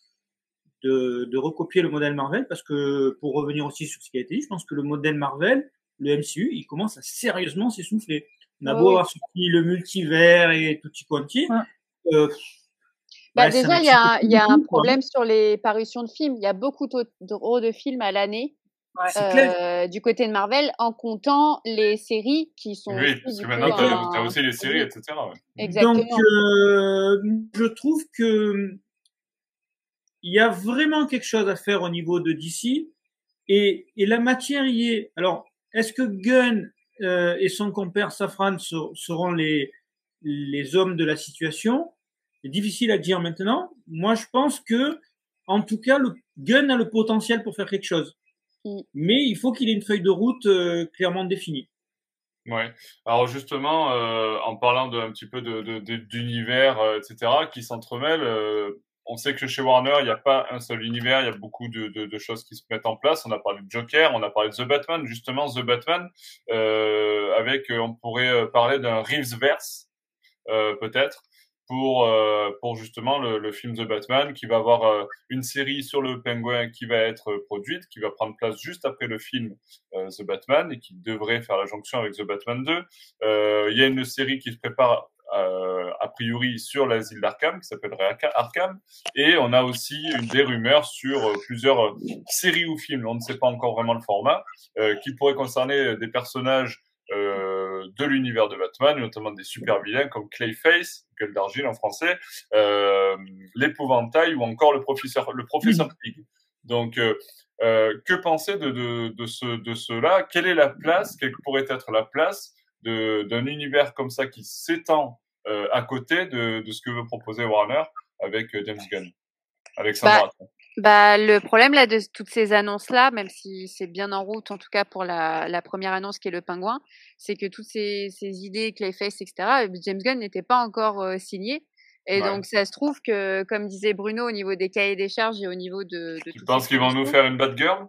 S5: de, de, recopier le modèle Marvel parce que pour revenir aussi sur ce qui a été dit, je pense que le modèle Marvel, le MCU, il commence à sérieusement s'essouffler. On a beau avoir sorti le multivers et tout y quanti. Euh,
S2: bah, déjà, il y a, y a un problème sur les parutions de films. Il y a beaucoup trop de films à l'année. Euh, du côté de Marvel, en comptant les séries qui sont.
S1: Oui, parce que maintenant, tu as, aussi les séries, etc.
S5: Exactement. Donc, euh, je trouve que il y a vraiment quelque chose à faire au niveau de DC et, et la matière y est. Alors, est-ce que Gunn euh, et son compère Safran seront les, les hommes de la situation? C'est difficile à dire maintenant. Moi, je pense que, en tout cas, le Gunn a le potentiel pour faire quelque chose. Mm. Mais il faut qu'il ait une feuille de route euh, clairement définie.
S1: Ouais. Alors justement, euh, en parlant de, un petit peu de, d'univers, euh, etc., qui s'entremêlent, on sait que chez Warner, il n'y a pas un seul univers, il y a beaucoup de, de, choses qui se mettent en place. On a parlé de Joker, on a parlé de The Batman, justement The Batman, euh, avec, on pourrait parler d'un Reevesverse, euh, peut-être, pour, euh, pour justement le, film The Batman, qui va avoir euh, une série sur le pingouin qui va être produite, qui va prendre place juste après le film The Batman et qui devrait faire la jonction avec The Batman 2. Il y a une série qui se prépare euh, a priori sur l'asile d'Arkham, qui s'appellerait Arkham. Et on a aussi une des rumeurs sur euh, plusieurs euh, séries ou films, on ne sait pas encore vraiment le format, qui pourraient concerner des personnages de l'univers de Batman, notamment des super vilains comme Clayface, gueule d'argile en français, l'épouvantail ou encore le professeur, le professeur Pig. Donc, que penser de, de, de, ce, de cela? Quelle est la place? Quelle pourrait être la place d'un univers comme ça qui s'étend euh, à côté de, de, ce que veut proposer Warner avec euh, James Gunn?
S2: Bah, bah, le problème là de toutes ces annonces là, même si c'est bien en route, en tout cas pour la, la première annonce qui est le pingouin, c'est que toutes ces, ces idées, Clayface, etc. James Gunn n'était pas encore euh, signé. Et donc, ça se trouve que, comme disait Bruno, au niveau des cahiers des charges et au niveau de. de
S1: tu penses qu'ils vont nous faire une bad girl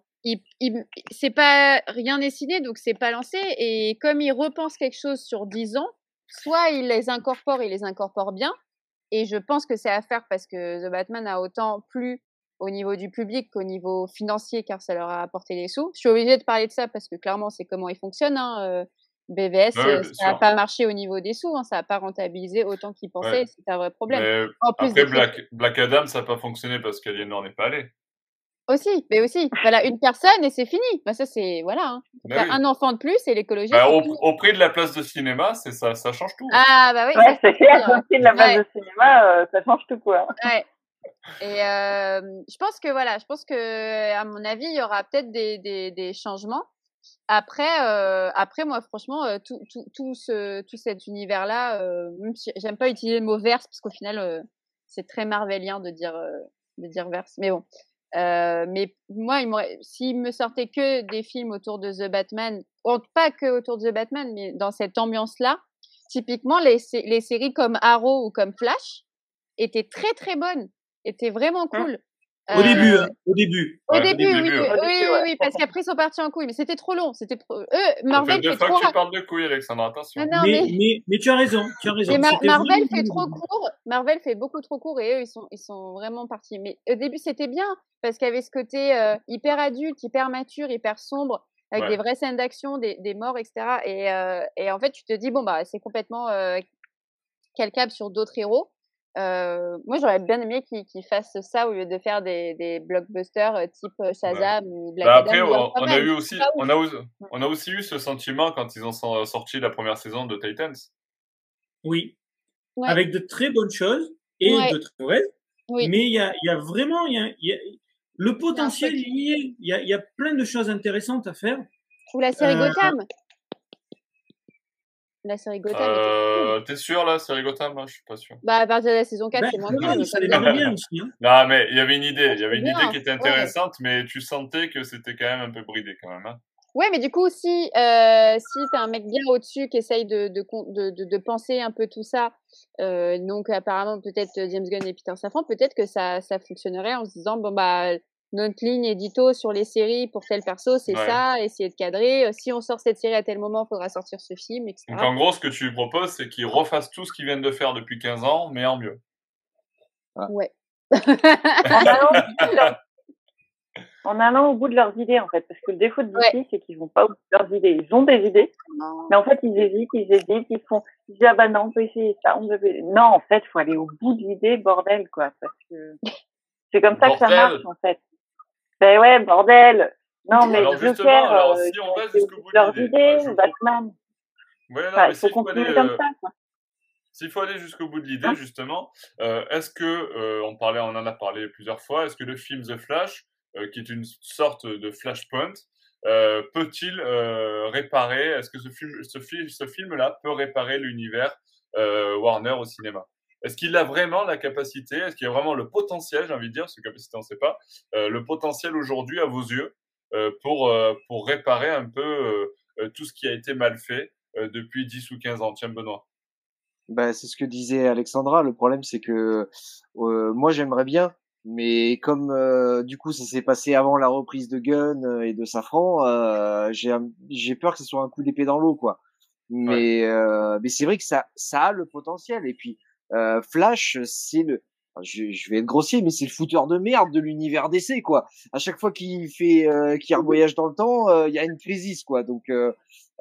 S2: c'est pas rien n'est signé, donc c'est pas lancé. Et comme il repense quelque chose sur 10 ans, soit il les incorpore, il les incorpore bien. Et je pense que c'est à faire parce que The Batman a autant plu au niveau du public qu'au niveau financier, car ça leur a apporté des sous. Je suis obligée de parler de ça parce que clairement, c'est comment il fonctionne. Hein. Euh, BVS, euh, ça n'a pas marché au niveau des sous, hein, ça n'a pas rentabilisé autant qu'ils pensaient, c'est un vrai problème.
S1: en plus après, Black, Black, Adam, ça n'a pas fonctionné parce qu'Aliénor n'est pas allé.
S2: Aussi, mais aussi, voilà, une personne et c'est fini. Bah, ça, c'est, voilà. Hein. Ben un enfant de plus et l'écologie.
S1: Bah, au, prix de la place de cinéma, c'est ça, ça change tout.
S2: Ah, bah oui.
S4: Ouais, c'est clair, au prix de la place de cinéma, euh, ça change tout, quoi.
S2: Ouais. Et je pense que, voilà, je pense que, à mon avis, il y aura peut-être des, changements. Après, après moi, franchement, tout, tout, tout, ce, tout cet univers-là, euh, j'aime pas utiliser le mot verse parce qu'au final, c'est très marvelien de dire, de dire verse. Mais bon, mais moi, s'il me sortait que des films autour de The Batman, pas que autour de The Batman, mais dans cette ambiance-là, typiquement les, les séries comme Arrow ou comme Flash étaient très très bonnes, étaient vraiment hein? cool.
S5: Au début, hein, au début.
S2: Au début, oui, oui, oui, parce qu'après ils sont partis en couille, mais c'était trop long, c'était trop. Eux, Marvel
S1: fait,
S2: fait trop.
S1: Que tu parles de couilles, Alexandre, attention.
S5: Ah mais, mais... mais, tu as raison, tu as raison.
S2: Marvel fait trop court, Marvel fait beaucoup trop court et eux ils sont ils sont vraiment partis. Mais au début c'était bien parce qu'il y avait ce côté euh, hyper adulte, hyper mature, hyper sombre avec des vraies scènes d'action, des, des morts, etc. Et, euh, et en fait tu te dis bon bah c'est complètement euh, calcable sur d'autres héros. Euh, moi, j'aurais bien aimé qu'ils fassent ça au lieu de faire des, des blockbusters euh, type euh, Shazam ou Black
S1: bah après, Adam. on, a eu aussi, on a, on a aussi eu ce sentiment quand ils ont sorti la première saison de Titans.
S5: Oui. Avec de très bonnes choses et de très mauvaises. Oui. Mais il y a, y a vraiment, il y a, y a, le potentiel. Il y a, y a plein de choses intéressantes à faire.
S2: Ou la série Gotham la série Gotham.
S1: Euh, T'es sûr là, série Gotham? Je suis pas sûr.
S2: Bah à partir de la saison 4, c'est moins
S5: bien. Ça bien aussi. Hein.
S1: Non, mais il y avait une idée, il y avait une idée qui était intéressante, mais tu sentais que c'était quand même un peu bridé quand même. Hein.
S2: Ouais, mais du coup, si, euh, si t'as un mec bien au-dessus qui essaye de, de, de, de, penser un peu tout ça, euh, donc apparemment peut-être James Gunn et Peter Safran, peut-être que ça, ça fonctionnerait en se disant, bon bah notre ligne édito sur les séries pour tel perso, c'est ça, essayer de cadrer. Euh, si on sort cette série à tel moment, il faudra sortir ce film, etc.
S1: Donc en gros, ce que tu lui proposes, c'est qu'ils refassent tout ce qu'ils viennent de faire depuis 15 ans, mais en mieux.
S2: Ouais.
S4: en allant au bout de leurs idées en fait. Parce que le défaut de DC c'est qu'ils vont pas au bout de leurs idées. Ils ont des idées mais en fait ils hésitent ils hésitent ils font ils disent ah bah non on peut essayer ça on peut non en fait faut aller au bout de l'idée bordel quoi parce que c'est comme ça que ça marche en fait ben ouais bordel. Non mais
S1: alors,
S4: Joker
S1: alors,
S4: euh,
S1: si on va jusqu'au bout
S4: leurs
S1: de l'idée,
S4: idées
S1: je
S4: Batman.
S1: Ouais, non,
S4: Enfin,
S1: mais
S4: il faut
S1: s'il faut
S4: continuer
S1: aller,
S4: comme
S1: euh,
S4: ça quoi.
S1: S'il faut aller jusqu'au bout de l'idée,
S4: Hein
S1: justement, euh, est-ce que, euh, on, parlait, on en a parlé plusieurs fois, est-ce que le film The Flash, euh, qui est une sorte de flashpoint, euh, peut-il euh, réparer, est-ce que ce film, ce, film, ce film-là peut réparer l'univers euh, Warner au cinéma? Est-ce qu'il a vraiment la capacité, est-ce qu'il a vraiment le potentiel, j'ai envie de dire, parce que capacité on ne sait pas, euh, le potentiel aujourd'hui à vos yeux euh, pour, euh, pour réparer un peu euh, euh, tout ce qui a été mal fait euh, depuis 10 ou 15 ans? Tiens, Benoît.
S3: Bah, c'est ce que disait Alexandra. Le problème, c'est que euh, moi, j'aimerais bien, mais comme euh, du coup, ça s'est passé avant la reprise de Gun et de Safran, euh, j'ai peur que ce soit un coup d'épée dans l'eau, quoi. Mais euh, mais c'est vrai que ça ça a le potentiel. Et puis euh, Flash, c'est le enfin, je, je vais être grossier, mais c'est le fouteur de merde de l'univers d'essai, quoi. À chaque fois qu'il fait, euh, qu'il voyage dans le temps, euh, il y a une crise, quoi. Donc, euh,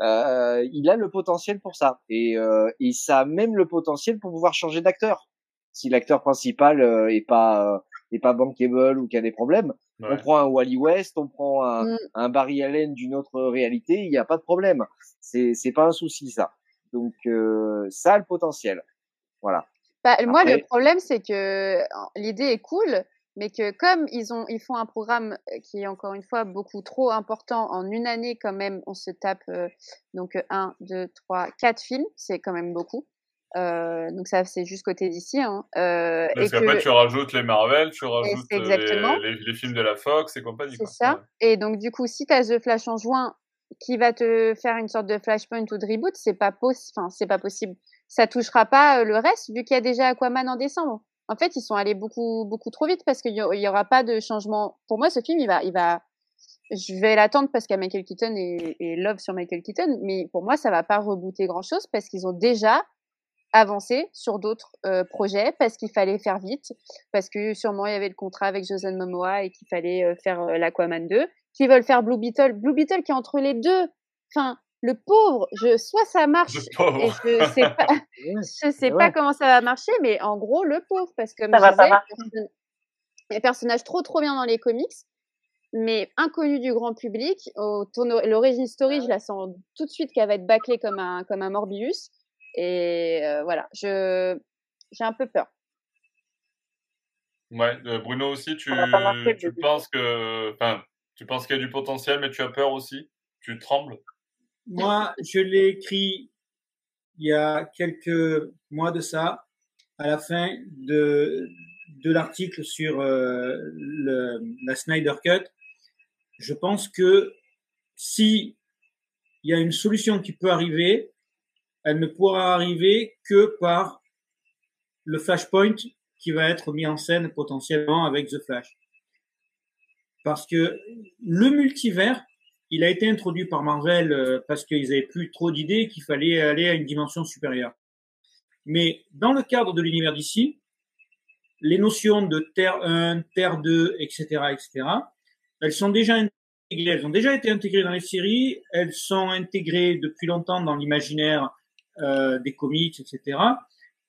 S3: euh, il a le potentiel pour ça, et, euh, et ça a même le potentiel pour pouvoir changer d'acteur. Si l'acteur principal euh, est pas euh, est pas bankable ou qu'il y a des problèmes,
S1: Ouais.
S3: on prend un Wally West, on prend un,
S2: Mm.
S3: un Barry Allen d'une autre réalité, il n'y a pas de problème. C'est c'est pas un souci ça. Donc euh, ça a le potentiel. Voilà.
S2: Bah, moi, le problème, c'est que l'idée est cool, mais que comme ils ont, ils font un programme euh, qui est encore une fois beaucoup trop important en une année, quand même, on se tape euh, donc euh, un, deux, trois, quatre films, c'est quand même beaucoup. Euh, donc ça, c'est juste côté d'ici. Hein. Euh,
S1: Parce qu'après,
S2: que
S1: tu rajoutes les Marvel, tu rajoutes les, les, les films de la Fox et compagnie.
S2: c'est ça.
S1: Ouais.
S2: Et donc du coup, si tu as The Flash en juin, qui va te faire une sorte de flashpoint ou de reboot, c'est pas. Enfin, pas possible. Ça touchera pas euh, le reste vu qu'il y a déjà Aquaman en décembre. En fait, ils sont allés beaucoup beaucoup trop vite parce qu'il y, aura pas de changement. Pour moi, ce film, il va il va je vais l'attendre parce qu'il y a Michael Keaton et, love sur Michael Keaton, mais pour moi, ça va pas rebooter grand chose parce qu'ils ont déjà avancé sur d'autres euh, projets parce qu'il fallait faire vite, parce que sûrement il y avait le contrat avec Jason Momoa et qu'il fallait euh, faire l'Aquaman 2, qu'ils veulent faire Blue Beetle, Blue Beetle qui est entre les deux. Enfin, le pauvre, je soit ça marche et je sais pas, je sais
S3: Ouais.
S2: pas comment ça va marcher, mais en gros le pauvre parce que
S4: Ça pas
S2: disais, personnages trop trop bien dans les comics, mais inconnus du grand public. Au tourno- l'origin story, je la sens tout de suite qu'elle va être bâclée comme un comme un Morbius. Et euh, voilà, je j'ai un peu peur.
S1: Ouais, euh, Bruno aussi, tu,
S4: pas
S1: tu penses que, tu penses qu'il y a du potentiel, mais tu as peur aussi? Tu trembles?
S5: Moi, je l'ai écrit il y a quelques mois de ça, à la fin de, de l'article sur euh, le, la Snyder Cut. Je pense que si il y a une solution qui peut arriver, elle ne pourra arriver que par le Flashpoint qui va être mis en scène potentiellement avec The Flash. Parce que le multivers, il a été introduit par Marvel euh, parce qu'ils avaient plus trop d'idées qu'il fallait aller à une dimension supérieure. Mais dans le cadre de l'univers d'ici, les notions de Terre 1, Terre 2, etc., etc., elles sont déjà intégrées, elles ont déjà été intégrées dans les séries, elles sont intégrées depuis longtemps dans l'imaginaire euh, des comics, etc.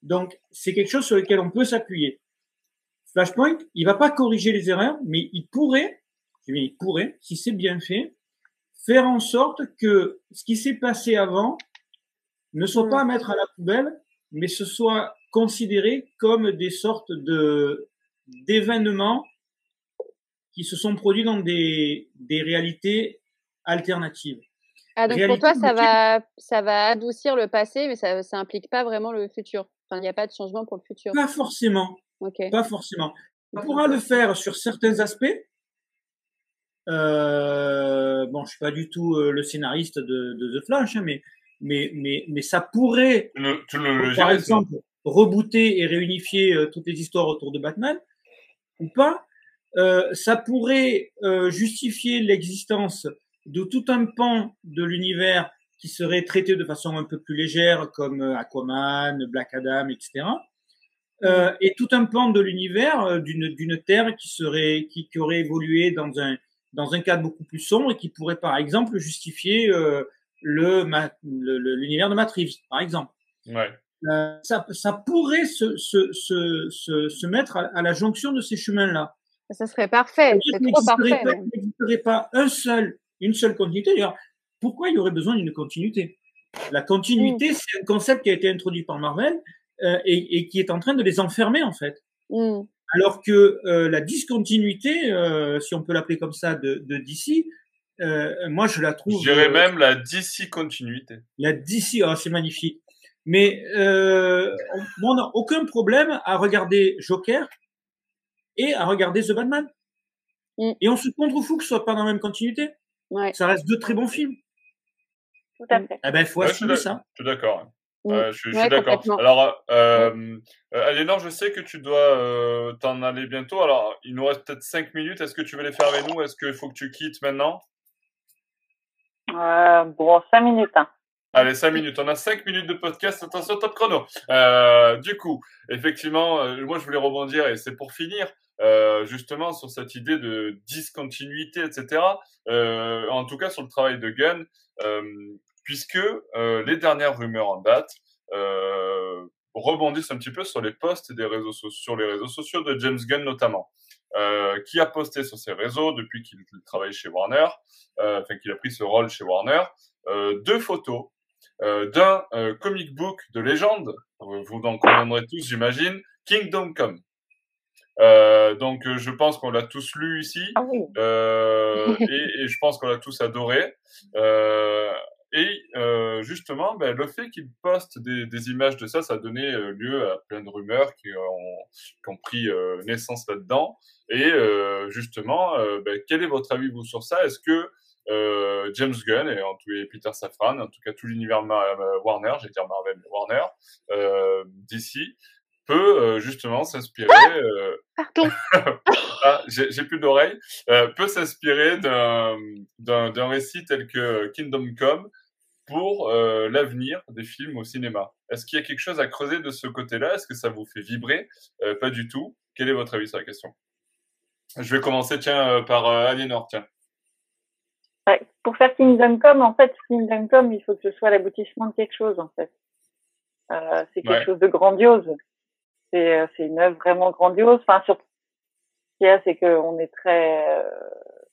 S5: Donc, c'est quelque chose sur lequel on peut s'appuyer. Flashpoint, il va pas corriger les erreurs, mais il pourrait, il pourrait, si c'est bien fait, faire en sorte que ce qui s'est passé avant ne soit
S2: Mm.
S5: pas à mettre à la poubelle, mais ce soit considéré comme des sortes de d'événements qui se sont produits dans des, des réalités alternatives.
S2: Ah donc pour toi ça va ça va adoucir le passé, mais ça ça implique pas vraiment le futur. Enfin, il n'y a pas de changement pour le futur.
S5: Pas forcément,
S2: Ok.
S5: pas forcément. On pourra le faire sur certains aspects. Euh, bon, je suis pas du tout euh, le scénariste de, de The Flash, hein, mais mais mais mais ça pourrait
S1: Tu le, tu le, le
S5: par exemple, rebooter et réunifier euh, toutes les histoires autour de Batman, ou pas, euh, ça pourrait justifier l'existence de tout un pan de l'univers qui serait traité de façon un peu plus légère, comme Aquaman, Black Adam, etc. Et tout un pan de l'univers d'une d'une Terre qui serait qui, qui aurait évolué dans un dans un cadre beaucoup plus sombre et qui pourrait par exemple justifier euh, le l'univers de Reeves, par exemple.
S1: Ouais.
S5: Euh, ça, ça pourrait se, se, se, se, mettre à, la jonction de ces chemins-là.
S2: Ça serait parfait, c'est trop parfait.
S5: il n'existerait pas un seul, une seule continuité. D'ailleurs, pourquoi il y aurait besoin d'une continuité? La continuité, mm. c'est un concept qui a été introduit par Marvel euh, et, et, qui est en train de les enfermer en fait. Mm. Alors que euh, la discontinuité, euh, si on peut l'appeler comme ça, de, de DC, euh, moi je la trouve.
S1: Je dirais même la DC continuité.
S5: La DC, oh, c'est magnifique. Mais euh, on n'a aucun problème à regarder Joker et à regarder The Batman. Mm. Et on se contrefout que ce soit pas dans la même continuité. Ouais. Ça reste deux très bons films.
S4: Tout à fait.
S5: Eh ben, il faut assumer ça.
S1: Je suis d'accord. Je, suis d'accord. Alors, euh, euh, Aliénor, je sais que tu dois euh, t'en aller bientôt. Alors, il nous reste peut-être 5 minutes. Est-ce que tu veux les faire avec nous? Est-ce qu'il faut que tu quittes maintenant?
S4: Euh, Bon, 5 minutes. Hein.
S1: Allez, 5 minutes. On a 5 minutes de podcast. Attention, top chrono. Euh, du coup, effectivement, euh, moi, je voulais rebondir et c'est pour finir. Euh, justement sur cette idée de discontinuité, etc. Euh, en tout cas sur le travail de Gunn, euh, puisque euh, les dernières rumeurs en date euh, rebondissent un petit peu sur les posts des réseaux sociaux, sur les réseaux sociaux de James Gunn notamment, euh, qui a posté sur ses réseaux depuis qu'il travaille chez Warner, enfin qu'il a pris ce rôle chez Warner, deux photos d'un comic book de légende, vous en conviendrez tous, j'imagine, Kingdom Come. Euh, donc je pense qu'on l'a tous lu ici
S4: ah oui.
S1: euh, et, et, je pense qu'on l'a tous adoré. Euh, et euh, justement, ben, le fait qu'il poste des, des, images de ça, ça a donné euh, lieu à plein de rumeurs qui ont, qui ont pris euh, naissance là-dedans. Et euh, justement, ben, quel est votre avis vous sur ça? Est-ce que James Gunn et, en tout, et Peter Safran, en tout cas tout l'univers Warner, j'ai dire Marvel, Warner, d'ici, peut justement s'inspirer.
S2: Pardon.
S1: ah, j'ai plus d'oreilles. peut s'inspirer d'un d'un récit tel que Kingdom Come pour euh, l'avenir des films au cinéma. Est-ce qu'il y a quelque chose à creuser de ce côté-là? Est-ce que ça vous fait vibrer? Euh, Pas du tout. Quel est votre avis sur la question? Je vais commencer, tiens, euh, par euh, Aliénor, tiens.
S4: Ouais, pour faire Kingdom Come, en fait, Kingdom Come, il faut que ce soit l'aboutissement de quelque chose, en fait. Euh, c'est quelque ouais. chose de grandiose. C'est euh, une œuvre vraiment grandiose. Enfin, surtout, ce qu'il y a, c'est qu'on est très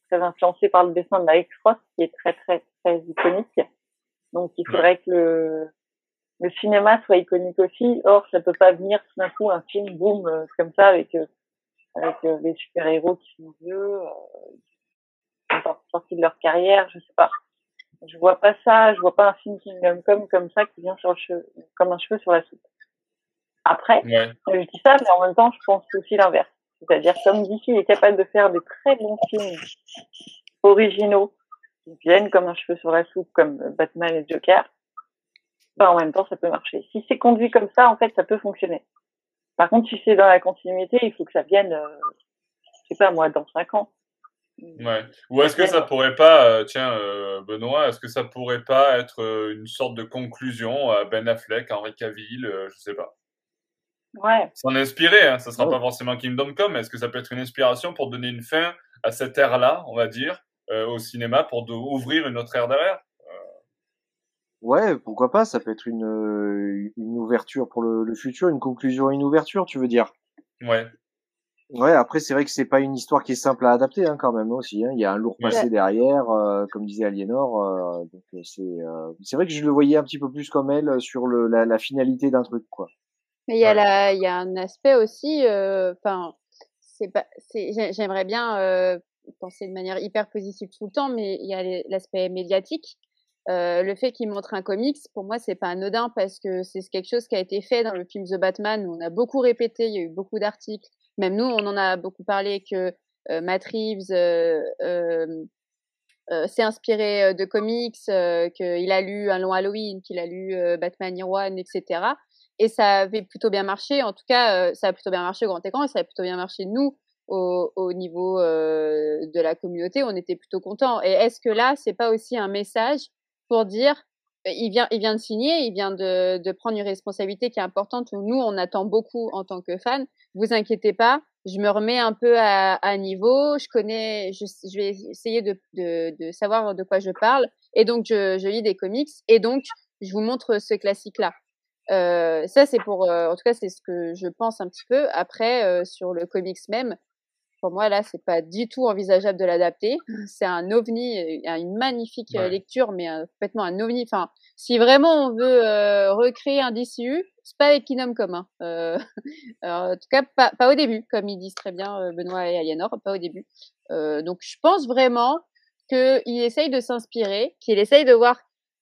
S4: très influencé par le dessin de Mike Frost, qui est très très très iconique. Donc il faudrait que le, le cinéma soit iconique aussi. Or, ça peut pas venir tout d'un coup un film, boum, euh, comme ça, avec, euh, avec euh, les super-héros qui sont vieux, euh, sortis de leur carrière, je sais pas. Je vois pas ça, je vois pas un film Kingdom Come comme ça qui vient sur le cheveu, comme un cheveu sur la soupe. Après,
S1: ouais.
S4: je dis ça, mais en même temps, je pense aussi l'inverse. C'est-à-dire, comme DC est capable de faire de très bons films originaux, viennent comme un cheveu sur la soupe, comme Batman et Joker, bah, en même temps, ça peut marcher. Si c'est conduit comme ça, en fait, ça peut fonctionner. Par contre, si c'est dans la continuité, il faut que ça vienne, euh, je sais pas moi, dans cinq ans.
S1: Ouais. Ou est-ce que ça pourrait pas, euh, tiens, euh, Benoît, est-ce que ça pourrait pas être euh, une sorte de conclusion à Ben Affleck, Henri Cavill, je sais pas.
S4: Ouais.
S1: S'en inspirer, hein, ça sera oh. pas forcément Kingdom Come, mais est-ce que ça peut être une inspiration pour donner une fin à cette ère-là, on va dire, au cinéma pour de, ouvrir une autre ère derrière.
S3: Ouais, pourquoi pas, ça peut être une, euh, une ouverture pour le, le futur, une conclusion une ouverture, tu veux dire?
S1: Ouais.
S3: Ouais, après c'est vrai que c'est pas une histoire qui est simple à adapter hein, quand même aussi. Hein. Il y a un lourd passé ouais. derrière, euh, comme disait Aliénor. Euh, donc c'est euh, c'est vrai que je le voyais un petit peu plus comme elle sur le, la, la finalité d'un truc quoi.
S2: Mais il y a ouais. la il y a un aspect aussi. Enfin, c'est pas c'est j'aimerais bien penser de manière hyper positive tout le temps, mais il y a l'aspect médiatique. Euh, le fait qu'il montre un comics, pour moi, c'est pas anodin parce que c'est quelque chose qui a été fait dans le film The Batman où on a beaucoup répété, il y a eu beaucoup d'articles. Même nous, on en a beaucoup parlé que euh, Matt Reeves euh, euh s'est inspiré de comics, qu'il a lu un long Halloween, qu'il a lu Batman Year One, etc. Et ça avait plutôt bien marché. En tout cas, ça a plutôt bien marché au grand écran et ça a plutôt bien marché nous au, au niveau euh, de la communauté, on était plutôt content. Et est-ce que là, c'est pas aussi un message pour dire, il vient, il vient de signer, il vient de, prendre une responsabilité qui est importante. Nous, on attend beaucoup en tant que fans. Vous inquiétez pas, je me remets un peu à, niveau, je connais, je, vais essayer de, savoir de quoi je parle, et donc je, lis des comics, et donc je vous montre ce classique-là. Euh, ça, c'est pour, euh, en tout cas, c'est ce que je pense un petit peu. Après, euh, sur le comics même, pour moi, là, c'est pas du tout envisageable de l'adapter. C'est un ovni, une magnifique lecture, mais complètement un ovni. Enfin, si vraiment on veut recréer un DCU, c'est pas avec Kinom commun. Euh, en tout cas, pas, pas, au début, comme ils disent très bien Benoît et Aliénor, pas au début. Euh, donc, je pense vraiment qu'il essaye de s'inspirer, qu'il essaye de voir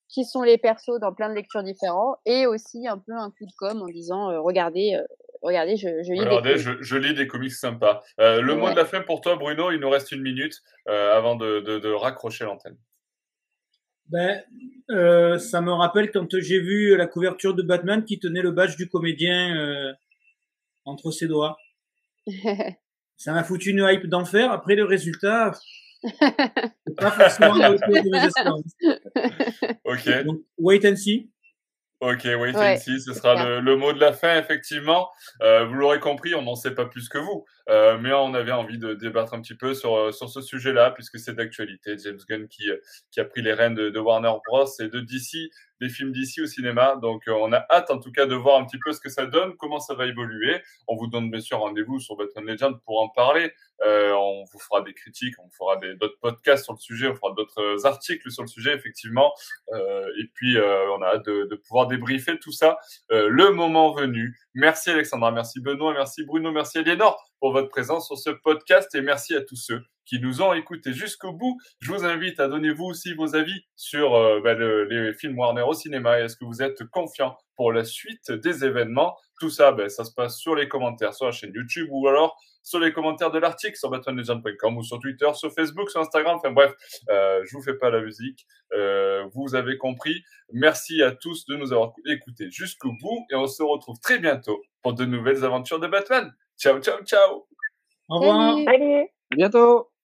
S2: qui sont les persos dans plein de lectures différents et aussi un peu un coup de com en disant euh, regardez euh, regardez je, je lis
S1: regardez, des je, je, lis des comics sympas. Euh, le mot de la fin pour toi Bruno il nous reste une minute euh, avant de, de, de raccrocher l'antenne.
S5: Ben, euh, ça me rappelle quand j'ai vu la couverture de Batman qui tenait le badge du comédien entre ses doigts. Ça m'a foutu une hype d'enfer. Après le résultat pas forcément
S1: ok.
S5: Donc, wait and see.
S1: Ok, wait and see, ce sera le, le, mot de la fin, effectivement. Euh, vous l'aurez compris, on n'en sait pas plus que vous. Euh, mais on avait envie de débattre un petit peu sur, euh, sur ce sujet-là, puisque c'est d'actualité. James Gunn qui, euh, qui a pris les rênes de, Warner Bros. et de DC des films d'ici au cinéma. Donc, on a hâte, en tout cas, de voir un petit peu ce que ça donne, comment ça va évoluer. On vous donne bien sûr rendez-vous sur Batman Legend pour en parler. On vous fera des critiques, on fera d'autres podcasts sur le sujet, on fera d'autres articles sur le sujet, effectivement. Et puis, on a hâte de, de, pouvoir débriefer tout ça le moment venu. Merci Alexandra, merci Benoît, merci Bruno, merci Aliénor pour votre présence sur ce podcast et merci à tous ceux qui nous ont écoutés jusqu'au bout. Je vous invite à donner vous aussi vos avis sur euh, bah, le, les films Warner au cinéma. Est-ce que vous êtes confiant pour la suite des événements Tout ça, bah, ça se passe sur les commentaires sur la chaîne YouTube ou alors sur les commentaires de l'article sur batmanlegend.com ou sur Twitter, sur Facebook, sur Instagram. Enfin bref, euh, je vous fais pas la musique. Euh, vous avez compris. Merci à tous de nous avoir écoutés jusqu'au bout et on se retrouve très bientôt pour de nouvelles aventures de Batman. Ciao, ciao, ciao.
S5: Au revoir.
S4: Salut.
S3: À bientôt.